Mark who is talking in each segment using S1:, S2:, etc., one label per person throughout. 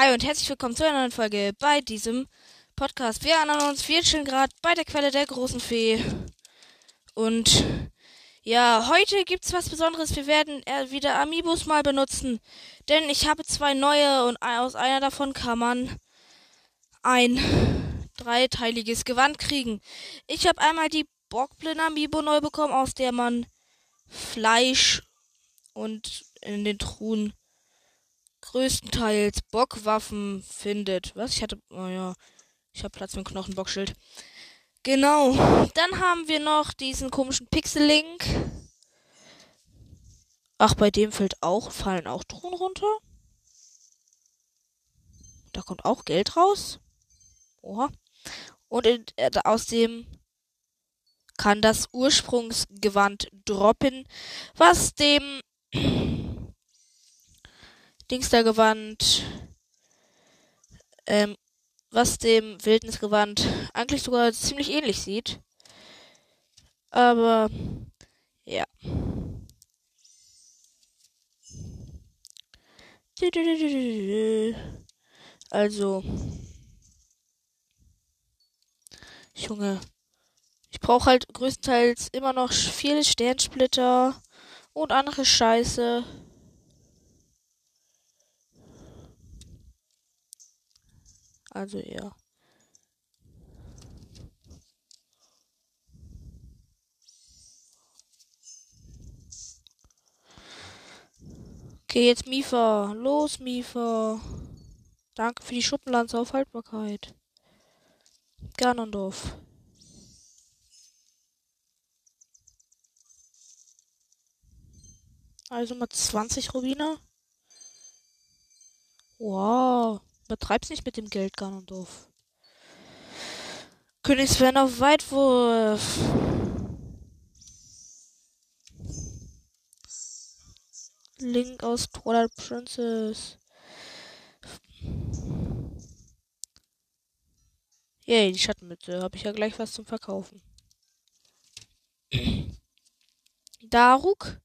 S1: Hi und herzlich willkommen zu einer neuen Folge bei diesem Podcast. Wir erinnern uns, wir chillen gerade bei der Quelle der großen Fee. Und ja, heute gibt's was Besonderes. Wir werden wieder Amiibos mal benutzen. Denn ich habe zwei neue und aus einer davon kann man ein dreiteiliges Gewand kriegen. Ich habe einmal die Bockblin Amiibo neu bekommen, aus der man Fleisch und in den Truhen größtenteils Bockwaffen findet. Was? Ich hatte. Oh ja. Ich habe Platz für ein Knochenbockschild. Genau. Dann haben wir noch diesen komischen Pixel-Link. Ach, bei dem fällt auch, fallen auch Truhen runter. Da kommt auch Geld raus. Oha. Und in, äh, aus dem kann das Ursprungsgewand droppen, was dem Dingstergewand, ähm, was dem Wildnisgewand eigentlich sogar ziemlich ähnlich sieht. Aber, ja. Also, Junge, ich brauche halt größtenteils immer noch viele Sternsplitter und andere Scheiße. Also ja. Okay, jetzt Mifa. Los, Mifa. Danke für die Schuppenlanze auf Haltbarkeit. Ganondorf. Also mal 20 Rubine. Wow. Übertreib's nicht mit dem Geld, Ganondorf. König Sven auf Weitwurf. Link aus Twilight Princess. Yay, die Schattenmütze. Habe ich ja gleich was zum Verkaufen. Daruk.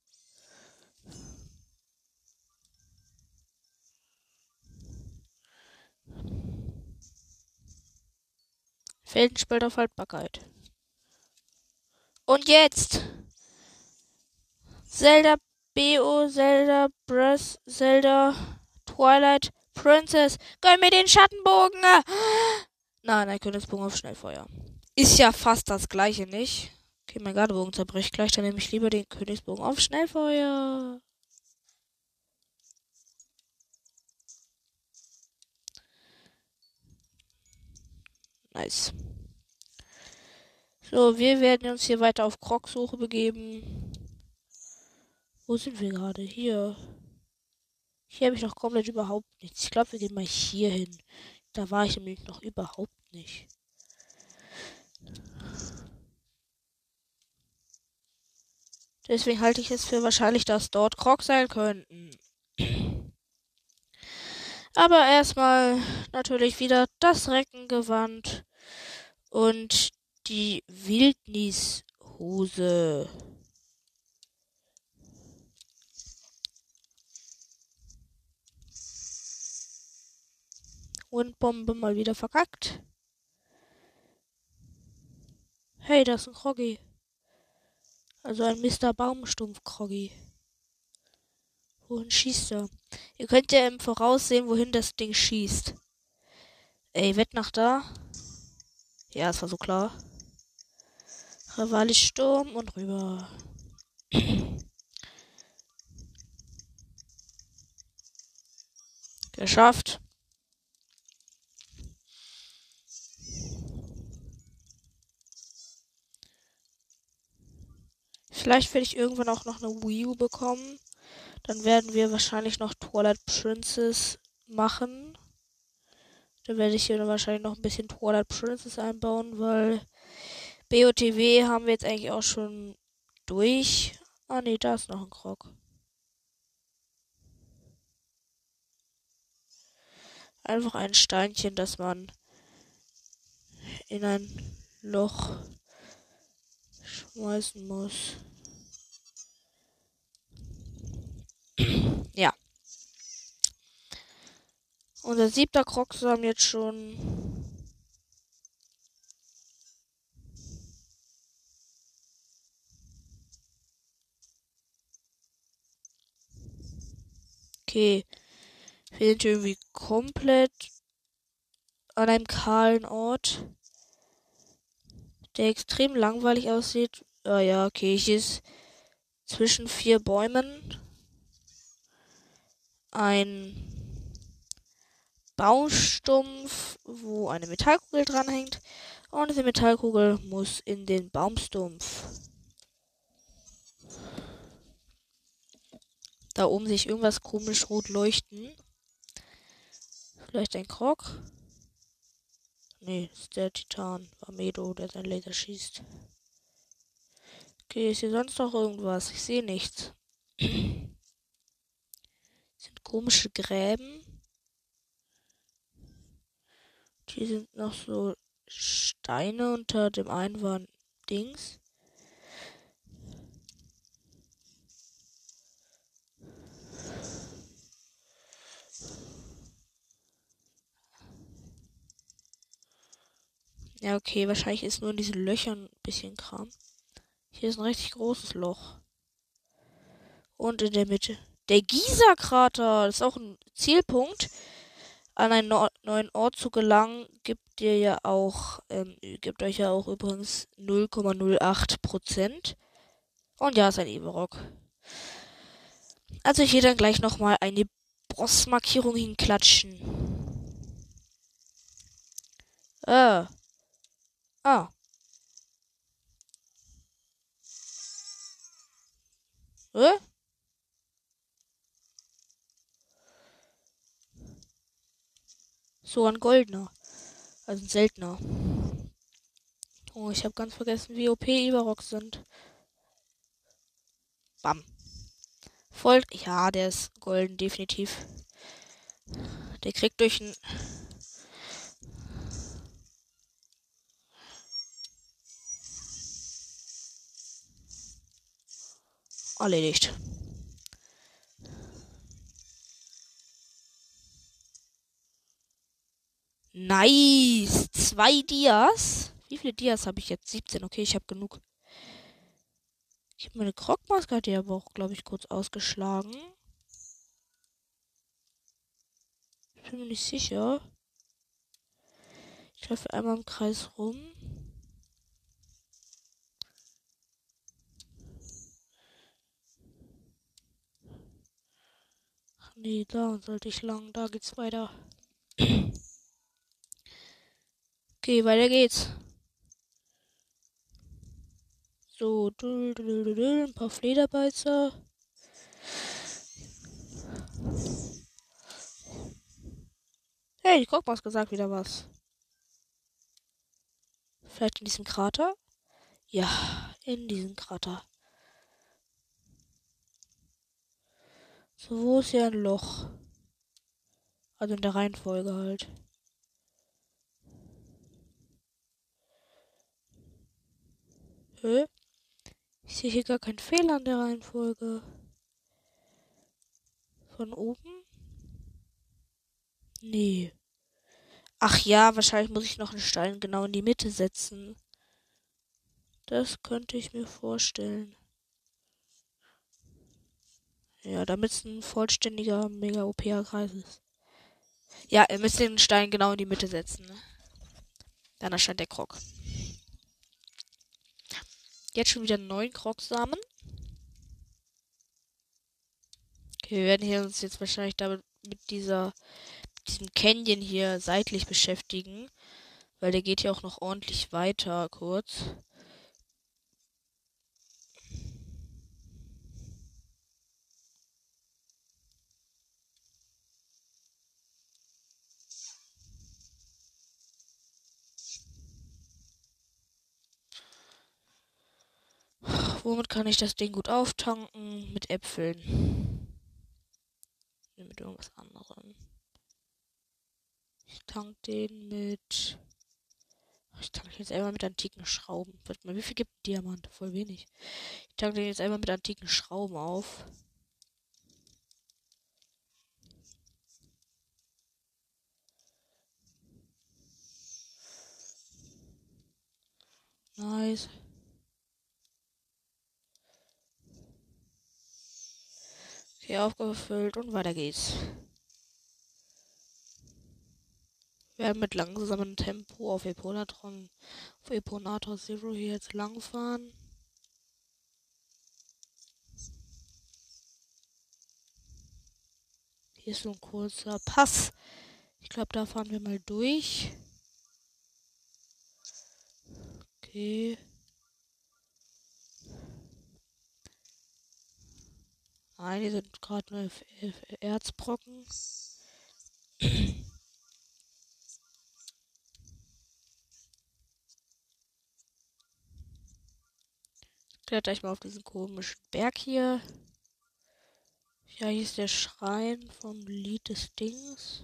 S1: Feldenspalt auf Haltbarkeit. Und jetzt. Zelda BO, Zelda Breath, Zelda Twilight Princess. Gönn mir den Schattenbogen. Nein, ein Königsbogen auf Schnellfeuer. Ist ja fast das gleiche, nicht? Okay, mein Gardebogen zerbricht gleich, dann nehme ich lieber den Königsbogen auf Schnellfeuer. Nice. So, wir werden uns hier weiter auf Krog-Suche begeben. Wo sind wir gerade? Hier. Hier habe ich noch komplett überhaupt nichts. Ich glaube, wir gehen mal hier hin. Da war ich nämlich noch überhaupt nicht. Deswegen halte ich es für wahrscheinlich, dass dort Krog sein könnten. Aber erstmal natürlich wieder das Reckengewand und die Wildnishose. Windbombe mal wieder verkackt. Hey, das ist ein Kroggy. Also ein Mr. Baumstumpf Kroggy. Wohin schießt er? Ihr könnt ja im Voraus sehen, wohin das Ding schießt. Ey, wett nach da. Ja, es war so klar. Rivali Sturm und rüber. Geschafft. Vielleicht werde ich irgendwann auch noch eine Wii U bekommen. Dann werden wir wahrscheinlich noch Twilight Princess machen. Dann werde ich hier wahrscheinlich noch ein bisschen Twilight Princess einbauen, weil BOTW haben wir jetzt eigentlich auch schon durch. Ah ne, da ist noch ein Krog. Einfach ein Steinchen, das man in ein Loch schmeißen muss. Ja. Unser siebter Kroxam jetzt schon. Okay. Wir sind irgendwie komplett an einem kahlen Ort, der extrem langweilig aussieht. Ah ja, okay, hier ist zwischen vier Bäumen ein Baumstumpf, wo eine Metallkugel dranhängt. Und diese Metallkugel muss in den Baumstumpf. Da oben sehe ich irgendwas komisch rot leuchten. Vielleicht ein Krog? Nee, ist der Titan. Vamedo, der sein Laser schießt. Okay, ist hier sonst noch irgendwas? Ich sehe nichts. sind komische Gräben. Hier sind noch so Steine unter dem einen waren Dings. Ja, okay, wahrscheinlich ist nur in diesen Löchern ein bisschen Kram. Hier ist ein richtig großes Loch. Und in der Mitte. Der Giza-Krater, das ist auch ein Zielpunkt. An einen no neuen Ort zu gelangen, gibt dir ja auch, ähm, gibt euch ja auch übrigens 0,08 Prozent. Und ja, ist ein Everock. Also hier dann gleich nochmal eine Bossmarkierung hinklatschen. Ah. Ah. Hä? So ein goldener. Also ein seltener. Oh, ich habe ganz vergessen, wie OP Ivarok sind. Bam. Voll. Ja, der ist golden, definitiv. Der kriegt durch ein Erledigt. Nice. Zwei Dias. Wie viele Dias habe ich jetzt? 17. Okay, ich habe genug. Ich habe meine Krogmaske, hat die aber auch, glaube ich, kurz ausgeschlagen. Ich bin mir nicht sicher. Ich laufe einmal im Kreis rum. Nee, da sollte ich lang. Da geht's weiter. Okay, weiter geht's. So, ein paar Flederbeißer. Hey, die Kochmaske sagt wieder was. Vielleicht in diesem Krater? Ja, in diesem Krater. So, wo ist hier ein Loch? Also in der Reihenfolge halt. Hä? Ich sehe hier gar keinen Fehler an der Reihenfolge. Von oben? Nee. Ach ja, wahrscheinlich muss ich noch einen Stein genau in die Mitte setzen. Das könnte ich mir vorstellen. Ja, damit es ein vollständiger mega op Kreis ist. Ja, ihr müsst den Stein genau in die Mitte setzen. Ne? Dann erscheint der Krog. Jetzt schon wieder neun Krogsamen. Okay, wir werden hier uns jetzt wahrscheinlich damit mit dieser mit diesem Canyon hier seitlich beschäftigen, weil der geht ja auch noch ordentlich weiter kurz. Womit kann ich das Ding gut auftanken? Mit Äpfeln. Mit irgendwas anderem. Ich tank den mit. Ich tank jetzt einmal mit antiken Schrauben. Warte mal, wie viel gibt Diamant? Voll wenig. Ich tank den jetzt einmal mit antiken Schrauben auf. Nice. Okay, aufgefüllt und weiter geht's. Wir werden mit langsamem Tempo auf Eponatron, auf Eponator Zero hier jetzt langfahren. Hier ist so ein kurzer Pass. Ich glaube, da fahren wir mal durch. Okay. Nein, die sind gerade nur Erzbrocken. Kletter ich mal auf diesen komischen Berg hier. Ja, hier ist der Schrein vom Lied des Dings.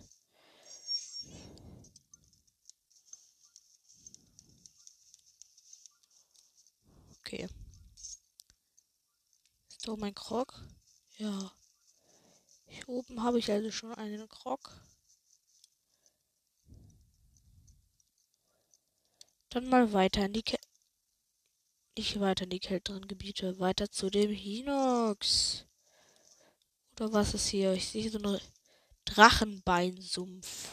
S1: Okay. Ist da mein Krog? Ja. Hier oben habe ich also schon einen Krog. Dann mal weiter in die Ke nicht weiter in die kälteren Gebiete, weiter zu dem Hinox. Oder was ist hier? Ich sehe so eine Drachenbeinsumpf.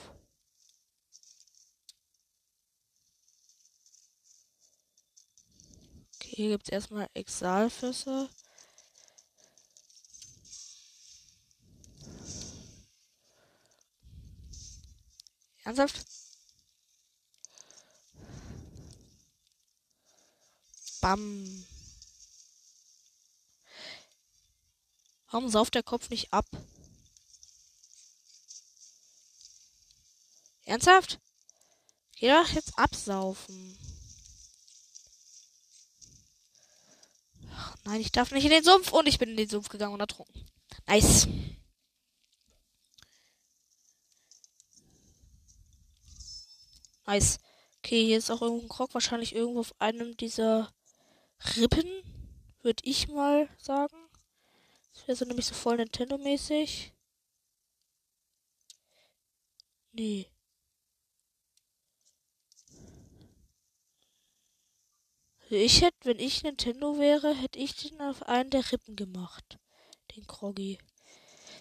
S1: Okay, hier gibt es erstmal Exalfässer. Ernsthaft? Bam. Warum sauft der Kopf nicht ab? Ernsthaft? Geh doch jetzt absaufen. Ach, nein, ich darf nicht in den Sumpf. Und ich bin in den Sumpf gegangen und ertrunken. Nice. Nice. Okay, hier ist auch irgendwo ein Krog. Wahrscheinlich irgendwo auf einem dieser Rippen. Würde ich mal sagen. Das wäre so nämlich so voll Nintendo-mäßig. Nee. Ich hätte, wenn ich Nintendo wäre, hätte ich den auf einen der Rippen gemacht. Den Kroggy.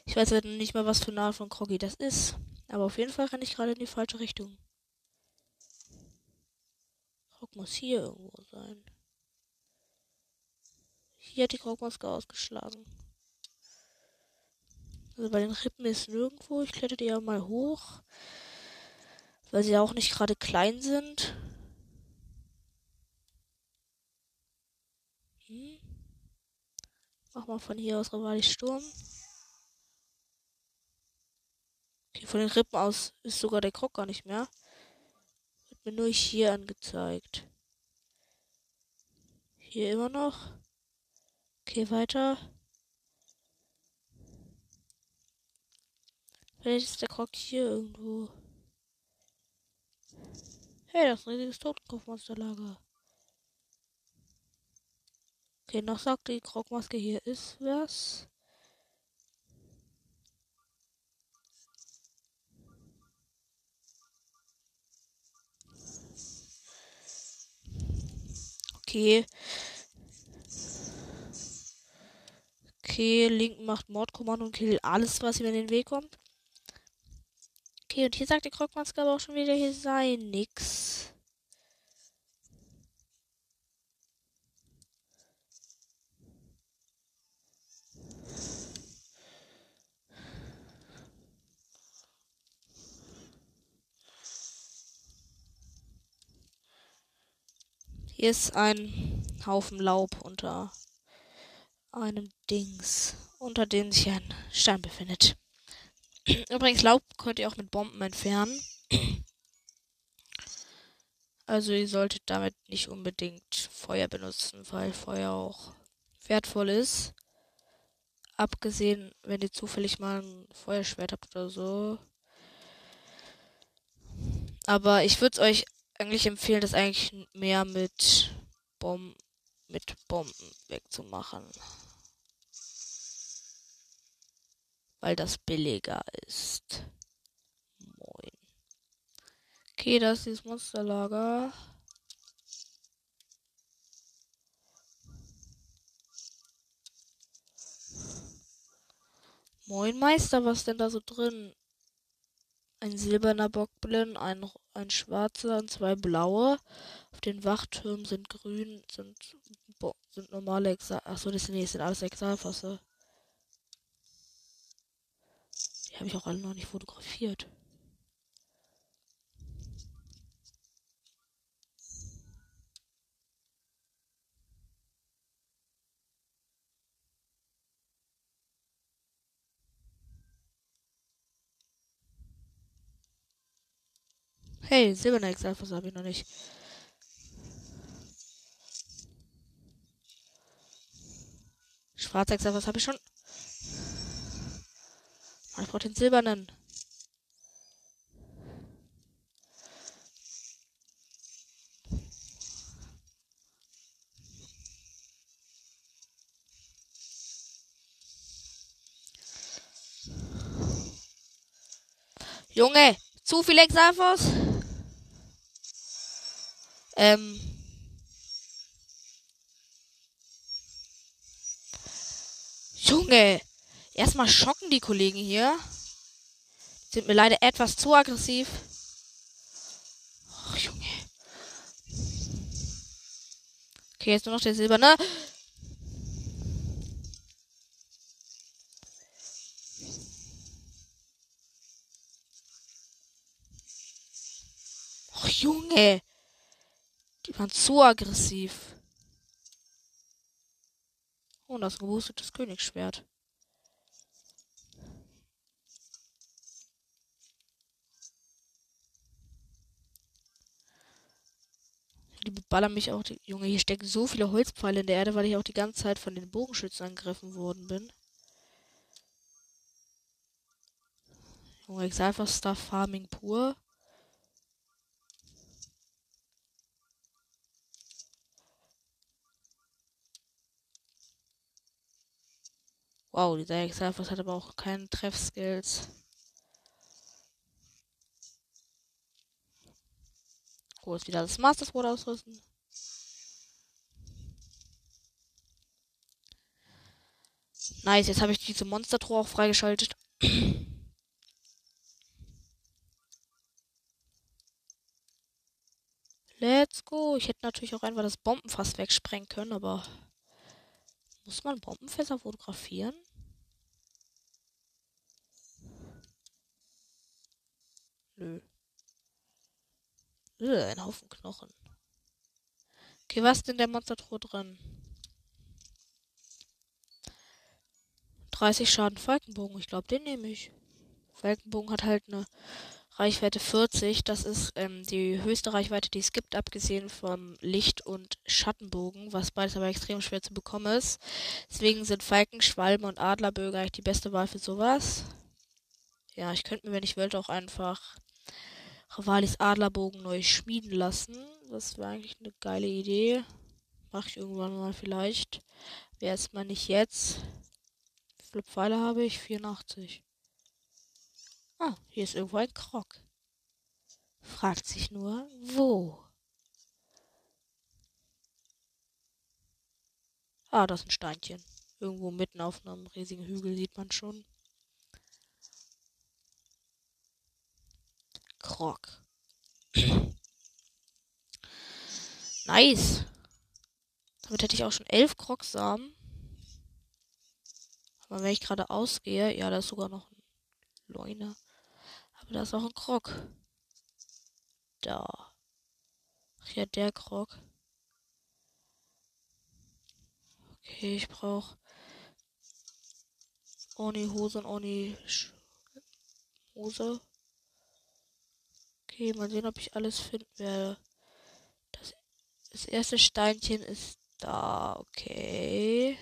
S1: Ich weiß halt nicht mal, was für eine Art von Kroggy das ist. Aber auf jeden Fall renne ich gerade in die falsche Richtung. Muss hier irgendwo sein. Hier hat die Krogmaske ausgeschlagen. Also bei den Rippen ist nirgendwo. Ich kletter die ja mal hoch. Weil sie auch nicht gerade klein sind. Hm. Mach mal von hier aus Rivali Sturm. Okay, von den Rippen aus ist sogar der Krog gar nicht mehr. Mir nur hier angezeigt. Hier immer noch. Okay, weiter. Vielleicht ist der Krog hier irgendwo. Hey, das ist ein riesiges Totenkopfmonsterlager. Okay, noch sagt die Krogmaske, hier ist was. Okay. Okay, Link macht Mordkommando und killt alles, was ihm in den Weg kommt. Okay, und hier sagt die Krogmaske aber auch schon wieder, hier sei nix. Hier ist ein Haufen Laub unter einem Dings, unter dem sich ein Stein befindet. Übrigens, Laub könnt ihr auch mit Bomben entfernen. Also ihr solltet damit nicht unbedingt Feuer benutzen, weil Feuer auch wertvoll ist. Abgesehen, wenn ihr zufällig mal ein Feuerschwert habt oder so. Aber ich würde es euch eigentlich empfehlen, das eigentlich mehr mit Bomben, mit Bomben wegzumachen. Weil das billiger ist. Moin. Okay, das ist das Monsterlager. Moin Meister, was denn da so drin? Ein silberner Bockblin, ein, ein schwarzer und zwei blaue. Auf den Wachtürmen sind grün, sind, sind normale Exal. Achso, das nee, sind alles Exalfosse. Die habe ich auch alle noch nicht fotografiert. Hey, silberner Exalfos habe ich noch nicht. Schwarzer Exalfos habe ich schon. Ich brauche den silbernen. Junge, zu viel Exalfos? Ähm, Junge, erstmal schocken die Kollegen hier. Sind mir leider etwas zu aggressiv. Och, Junge. Okay, jetzt nur noch der silberne. Och, Junge. Die waren zu aggressiv. Oh, das geboostetes Königsschwert. Die beballern mich auch. Die, Junge, hier stecken so viele Holzpfeile in der Erde, weil ich auch die ganze Zeit von den Bogenschützen angegriffen worden bin. Junge, einfach Star Farming pur. Wow, dieser Exalfos hat aber auch keine Treffskills. Wo ist wieder das Master Sword ausrüsten? Nice, jetzt habe ich diese Monster-Truhe auch freigeschaltet. Let's go. Ich hätte natürlich auch einfach das Bombenfass wegsprengen können, aber muss man Bombenfässer fotografieren? Nö. Ugh, ein Haufen Knochen. Okay, was ist denn der Monstertruhe drin? 30 Schaden Falkenbogen. Ich glaube, den nehme ich. Falkenbogen hat halt eine Reichweite 40. Das ist ähm, die höchste Reichweite, die es gibt, abgesehen vom Licht- und Schattenbogen, was beides aber extrem schwer zu bekommen ist. Deswegen sind Falken, Schwalben und Adlerbögen eigentlich die beste Wahl für sowas. Ja, ich könnte mir, wenn ich wollte, auch einfach Ravalis Adlerbogen neu schmieden lassen. Das wäre eigentlich eine geile Idee. Mache ich irgendwann mal vielleicht. Wäre es mal nicht jetzt. Wie viele Pfeile habe ich? 84. Ah, hier ist irgendwo ein Krog. Fragt sich nur, wo? Ah, das ist ein Steinchen. Irgendwo mitten auf einem riesigen Hügel sieht man schon. Krog. nice. Damit hätte ich auch schon elf Krogsamen. Aber wenn ich gerade ausgehe, ja, da ist sogar noch ein Leune. Aber da ist auch ein Krog. Da. Ach ja, der Krog. Okay, ich brauche Oni Hose und Oni Hose. Okay, mal sehen, ob ich alles finden werde. Das, das erste Steinchen ist da. Okay.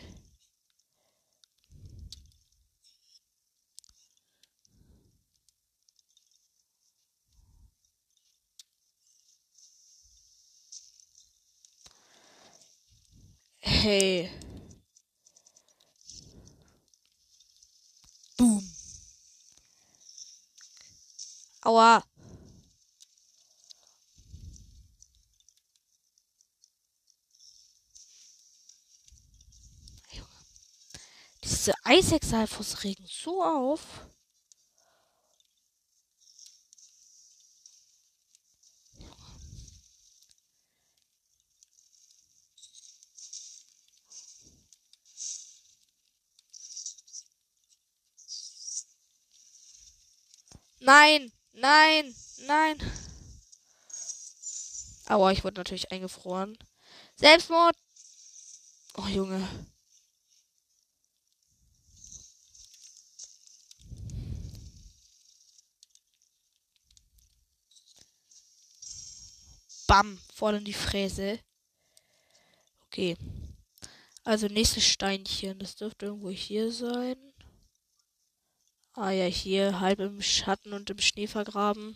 S1: Hey. Boom. Aua. Diese Eisexalfos regen so auf. Nein, nein, nein. Aua, ich wurde natürlich eingefroren. Selbstmord. Oh, Junge. Bam, voll in die Fräse. Okay. Also nächstes Steinchen. Das dürfte irgendwo hier sein. Ah ja, hier halb im Schatten und im Schnee vergraben.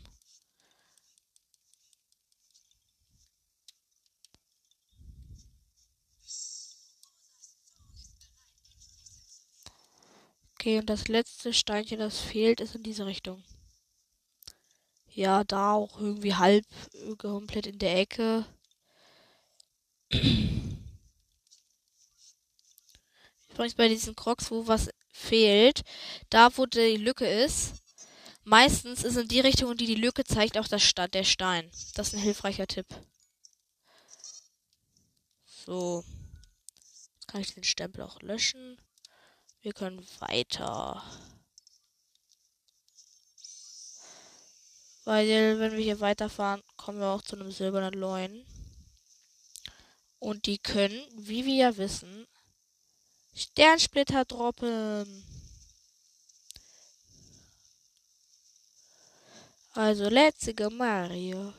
S1: Okay, und das letzte Steinchen, das fehlt, ist in diese Richtung. Ja, da auch irgendwie halb äh, komplett in der Ecke. Übrigens bei diesen Crocs, wo was fehlt, da wo die Lücke ist, meistens ist in die Richtung, die die Lücke zeigt, auch das Sta der Stein. Das ist ein hilfreicher Tipp. So. Jetzt kann ich den Stempel auch löschen. Wir können weiter. Weil, wenn wir hier weiterfahren, kommen wir auch zu einem silbernen Loin. Und die können, wie wir ja wissen, Sternsplitter droppen. Also, let's go Mario.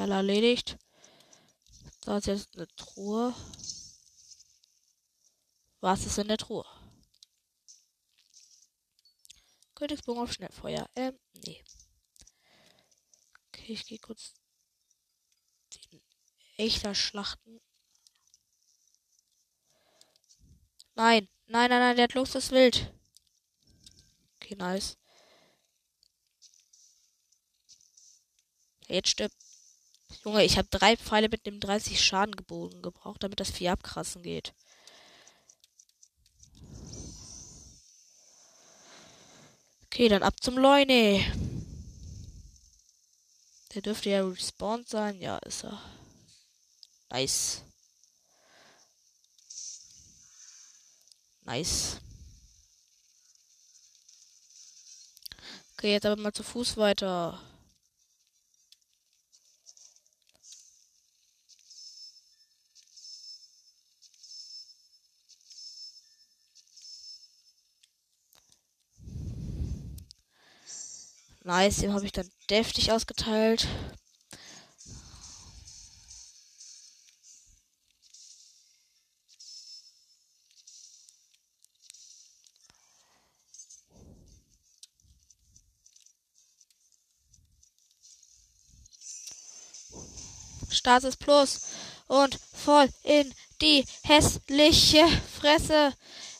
S1: Alle erledigt. Da ist jetzt eine Truhe. Was ist in der Truhe? Königsbogen auf Schnellfeuer. Ähm, nee. Okay, ich gehe kurz den echter Schlachten. Nein, nein, nein, nein, der hat Lust, das Wild. Okay, nice. Jetzt stirbt. Junge, ich habe drei Pfeile mit dem 30 Schaden gebogen gebraucht, damit das Vieh abkrassen geht. Okay, dann ab zum Leune. Der dürfte ja respawned sein. Ja, ist er. Nice. Nice. Okay, jetzt aber mal zu Fuß weiter. Nice, dem habe ich dann deftig ausgeteilt. Stasis Plus und voll in die hässliche Fresse.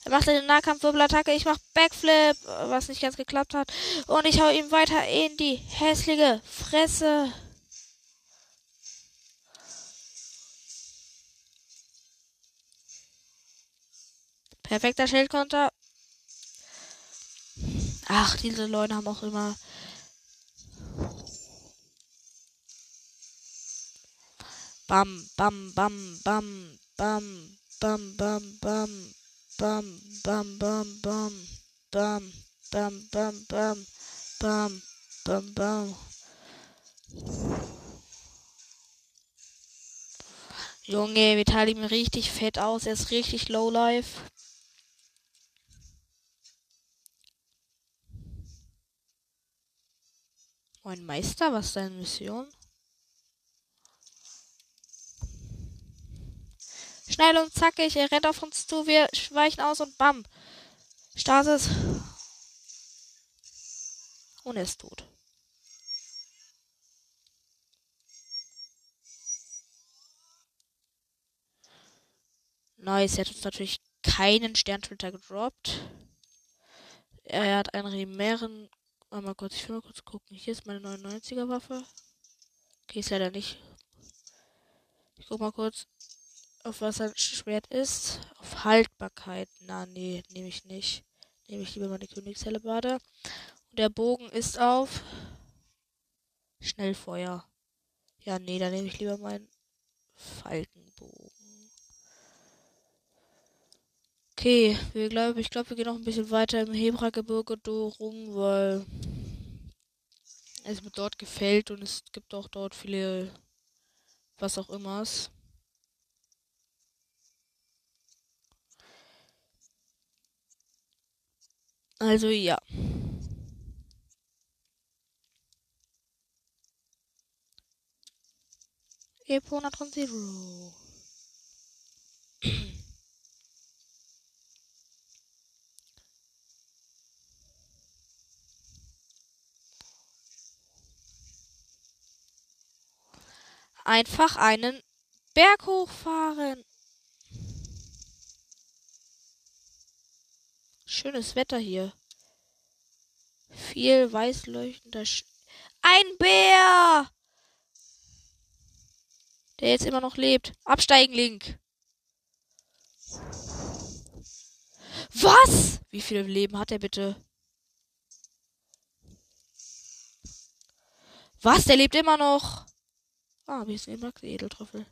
S1: Er macht eine Nahkampfwirbelattacke. Ich mache Backflip, was nicht ganz geklappt hat. Und ich hau ihm weiter in die hässliche Fresse. Perfekter Schildkonter. Ach, diese Leute haben auch immer. Bam, bam, bam, bam, bam, bam, bam, bam. Bam, bam, bam, bam, bam, bam, bam, bam, bam, bam, bam. Junge, wir teilen ihm richtig fett aus. Er ist richtig low life. Moin Meister, was ist deine Mission? Schnell und zackig, er rennt auf uns zu, wir weichen aus und bam. Stasis. Und er ist tot. Nice, er hat uns natürlich keinen Sterntwitter gedroppt. Er hat einen Rimären. Mal kurz, ich will mal kurz gucken. Hier ist meine 99er Waffe. Okay, ist leider nicht. Ich guck mal kurz, auf was sein Schwert ist. Auf Haltbarkeit. Na, nee, nehme ich nicht. Nehme ich lieber meine Königshellebarde. Und der Bogen ist auf Schnellfeuer. Ja, nee, dann nehme ich lieber meinen Falkenbogen. Okay, wir glaub, ich glaube, wir gehen noch ein bisschen weiter im Hebragebirge rum, weil es mir dort gefällt und es gibt auch dort viele was auch immer's. Also ja. Epona Zero. Einfach einen Berg hochfahren. Schönes Wetter hier. Viel weiß leuchtender Sch Ein Bär! Der jetzt immer noch lebt. Absteigen, Link. Was? Wie viele Leben hat er bitte? Was? Der lebt immer noch. Ah, wir sind immer Edeltrüffel.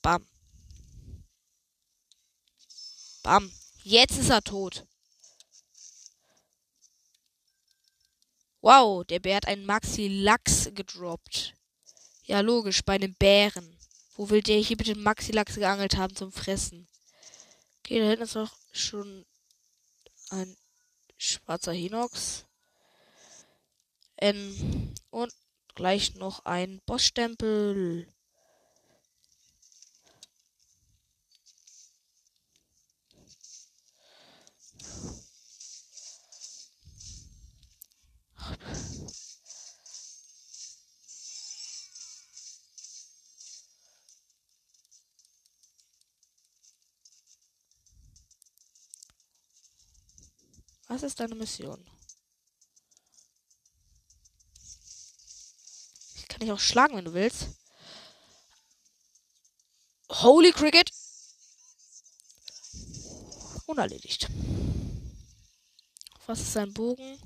S1: Bam. Bam. Jetzt ist er tot. Wow, der Bär hat einen Maxi-Lachs gedroppt. Ja, logisch, bei einem Bären. Wo will der hier bitte Maxi-Lachs geangelt haben zum Fressen? Okay, da hinten ist noch schon ein schwarzer Hinox. Ähm, und gleich noch ein Bossstempel. Was ist deine Mission? Ich kann dich auch schlagen, wenn du willst. Holy Cricket! Unerledigt. Was ist sein Bogen?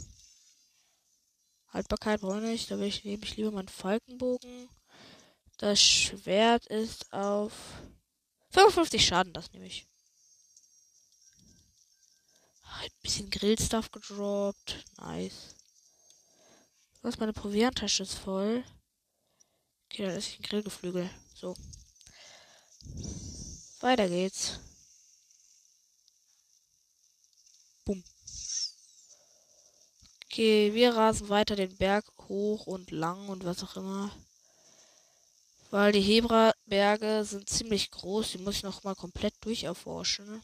S1: Haltbarkeit brauche ich nicht. Da will ich, nehme ich lieber meinen Falkenbogen. Das Schwert ist auf 55 Schaden, das nehme ich. Ein bisschen Grillstuff gedroppt. Nice. Was meine Provianttasche ist voll. Okay, dann ist ein Grillgeflügel. So. Weiter geht's. Bumm. Okay, wir rasen weiter den Berg hoch und lang und was auch immer. Weil die Hebra-Berge sind ziemlich groß. Die muss ich noch mal komplett durcherforschen.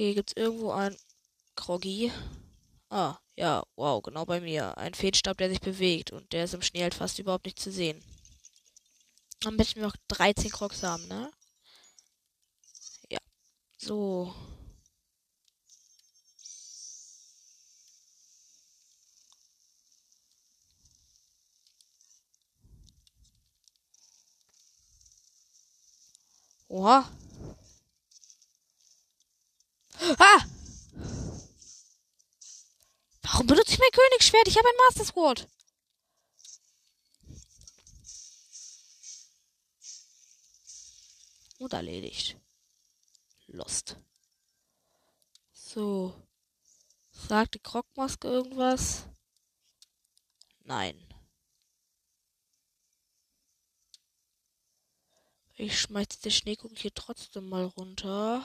S1: Okay, gibt's irgendwo ein Kroggy? Ah, ja, wow, genau bei mir. Ein Feenstab, der sich bewegt und der ist im Schnee halt fast überhaupt nicht zu sehen. Am besten wir noch 13 Crocs haben, ne? Ja. So. Oha. Ah! Warum benutze ich mein Königsschwert? Ich habe ein Master Sword. Und erledigt. Lost. So. Sagt die Krogmaske irgendwas? Nein. Ich schmeiß die Schneekuchen hier trotzdem mal runter.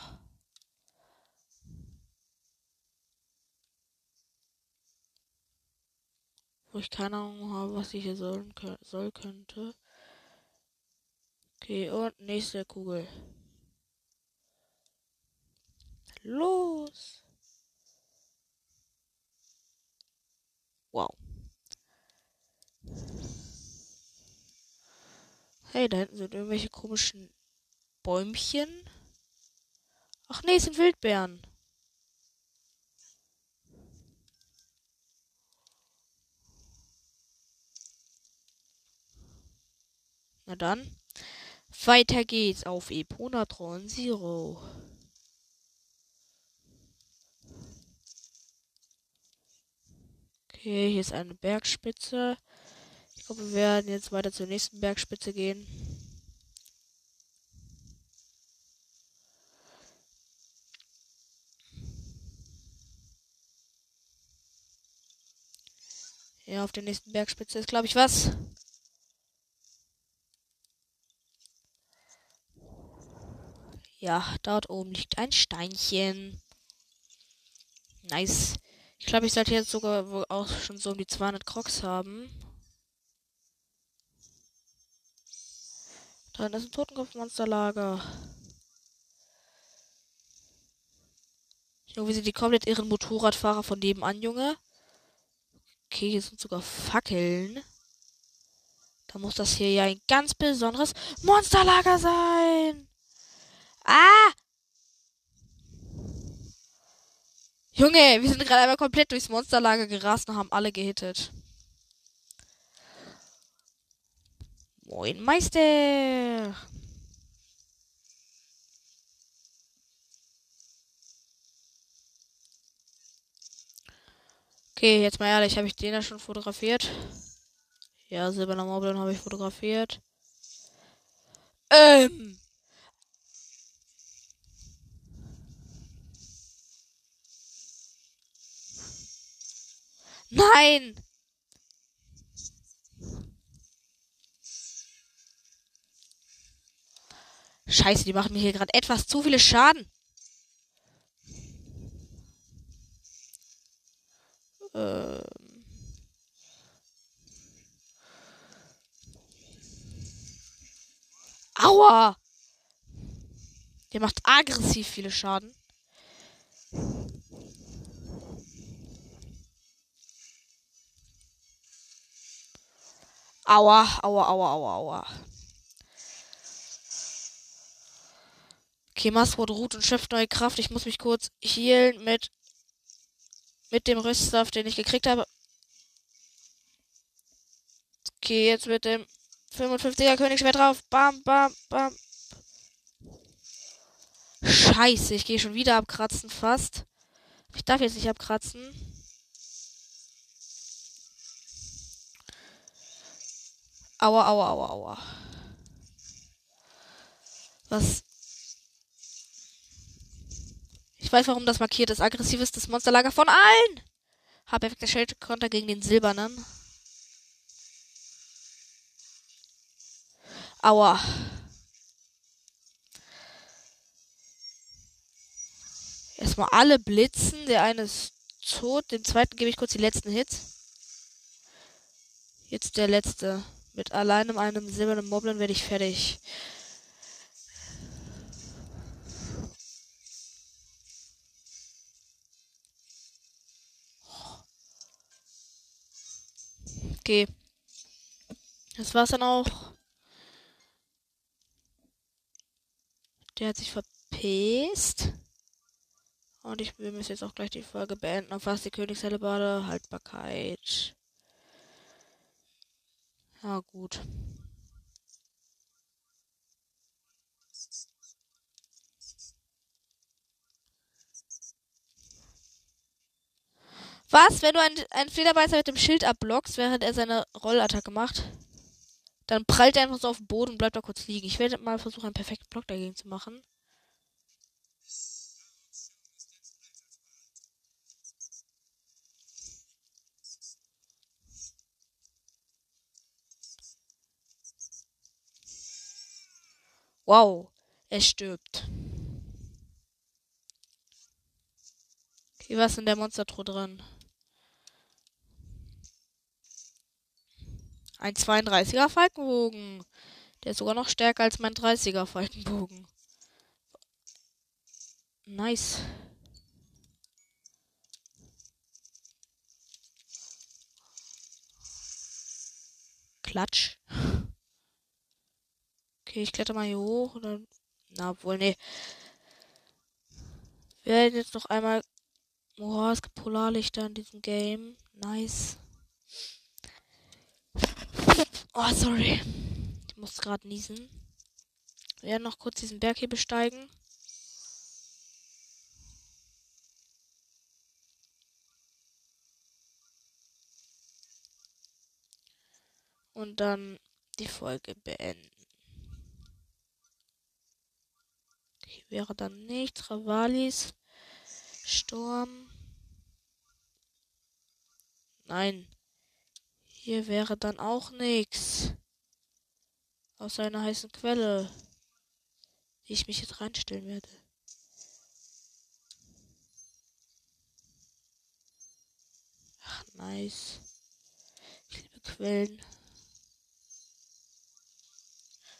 S1: Wo ich keine Ahnung habe, was ich hier sollen, soll könnte. Okay, und nächste Kugel. Los! Wow. Hey, da hinten sind irgendwelche komischen Bäumchen. Ach nee, es sind Wildbeeren. Na dann. Weiter geht's auf Eponatron Zero. Okay, hier ist eine Bergspitze. Ich glaube, wir werden jetzt weiter zur nächsten Bergspitze gehen. Ja, auf der nächsten Bergspitze ist, glaube ich, was. Ja, dort oben liegt ein Steinchen. Nice. Ich glaube, ich sollte jetzt sogar auch schon so um die 200 Crocs haben. Dann ist ein Totenkopfmonsterlager. Junge, wie sind die komplett irren Motorradfahrer von nebenan, Junge? Okay, hier sind sogar Fackeln. Da muss das hier ja ein ganz besonderes Monsterlager sein. Ah! Junge, wir sind gerade einmal komplett durchs Monsterlager gerast und haben alle gehittet. Moin Meister! Okay, jetzt mal ehrlich, habe ich den ja schon fotografiert? Ja, silberner Moblin habe ich fotografiert. Ähm. Nein! Scheiße, die machen mir hier gerade etwas zu viele Schaden. Ähm. Aua! Der macht aggressiv viele Schaden. Aua, aua, aua, aua, aua. Okay, Masswort ruht und schöpft neue Kraft. Ich muss mich kurz healen mit mit dem Rüststoff, den ich gekriegt habe. Okay, jetzt mit dem 55er Königsschwert drauf. Bam, bam, bam. Scheiße, ich gehe schon wieder abkratzen fast. Ich darf jetzt nicht abkratzen. Aua, aua, aua, aua. Was? Ich weiß, warum das markiert ist. Aggressiv ist das Monsterlager von allen. Hab perfekter Schildkonter gegen den silbernen. Aua. Erstmal alle blitzen. Der eine ist tot. Dem zweiten gebe ich kurz die letzten Hits. Jetzt der letzte. Mit alleinem einem silbernen Moblin werde ich fertig. Okay. Das war's dann auch. Der hat sich verpisst. Und ich will jetzt auch gleich die Folge beenden. Auf was die Königshellebade Haltbarkeit. Ja, gut. Was, wenn du einen, Flederbeißer mit dem Schild abblockst, während er seine Rollattacke macht? Dann prallt er einfach so auf den Boden und bleibt da kurz liegen. Ich werde mal versuchen, einen perfekten Block dagegen zu machen. Wow, er stirbt. Okay, was ist in der Monstertruhe drin? Ein 32er Falkenbogen. Der ist sogar noch stärker als mein 30er Falkenbogen. Nice. Klatsch. Okay, ich kletter mal hier hoch. Oder Na, wohl, nee. Wir werden jetzt noch einmal. Boah, es gibt Polarlichter in diesem Game. Nice. Oh, sorry. Ich muss gerade niesen. Wir werden noch kurz diesen Berg hier besteigen. Und dann die Folge beenden. Hier wäre dann nichts. Ravalis. Sturm. Nein. Hier wäre dann auch nichts. Aus einer heißen Quelle. Die ich mich jetzt reinstellen werde. Ach, nice. Ich liebe Quellen.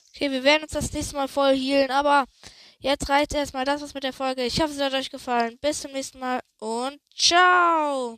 S1: Okay, wir werden uns das nächste Mal voll healen, aber jetzt reicht erstmal das was mit der Folge. Ich hoffe, es hat euch gefallen. Bis zum nächsten Mal und ciao!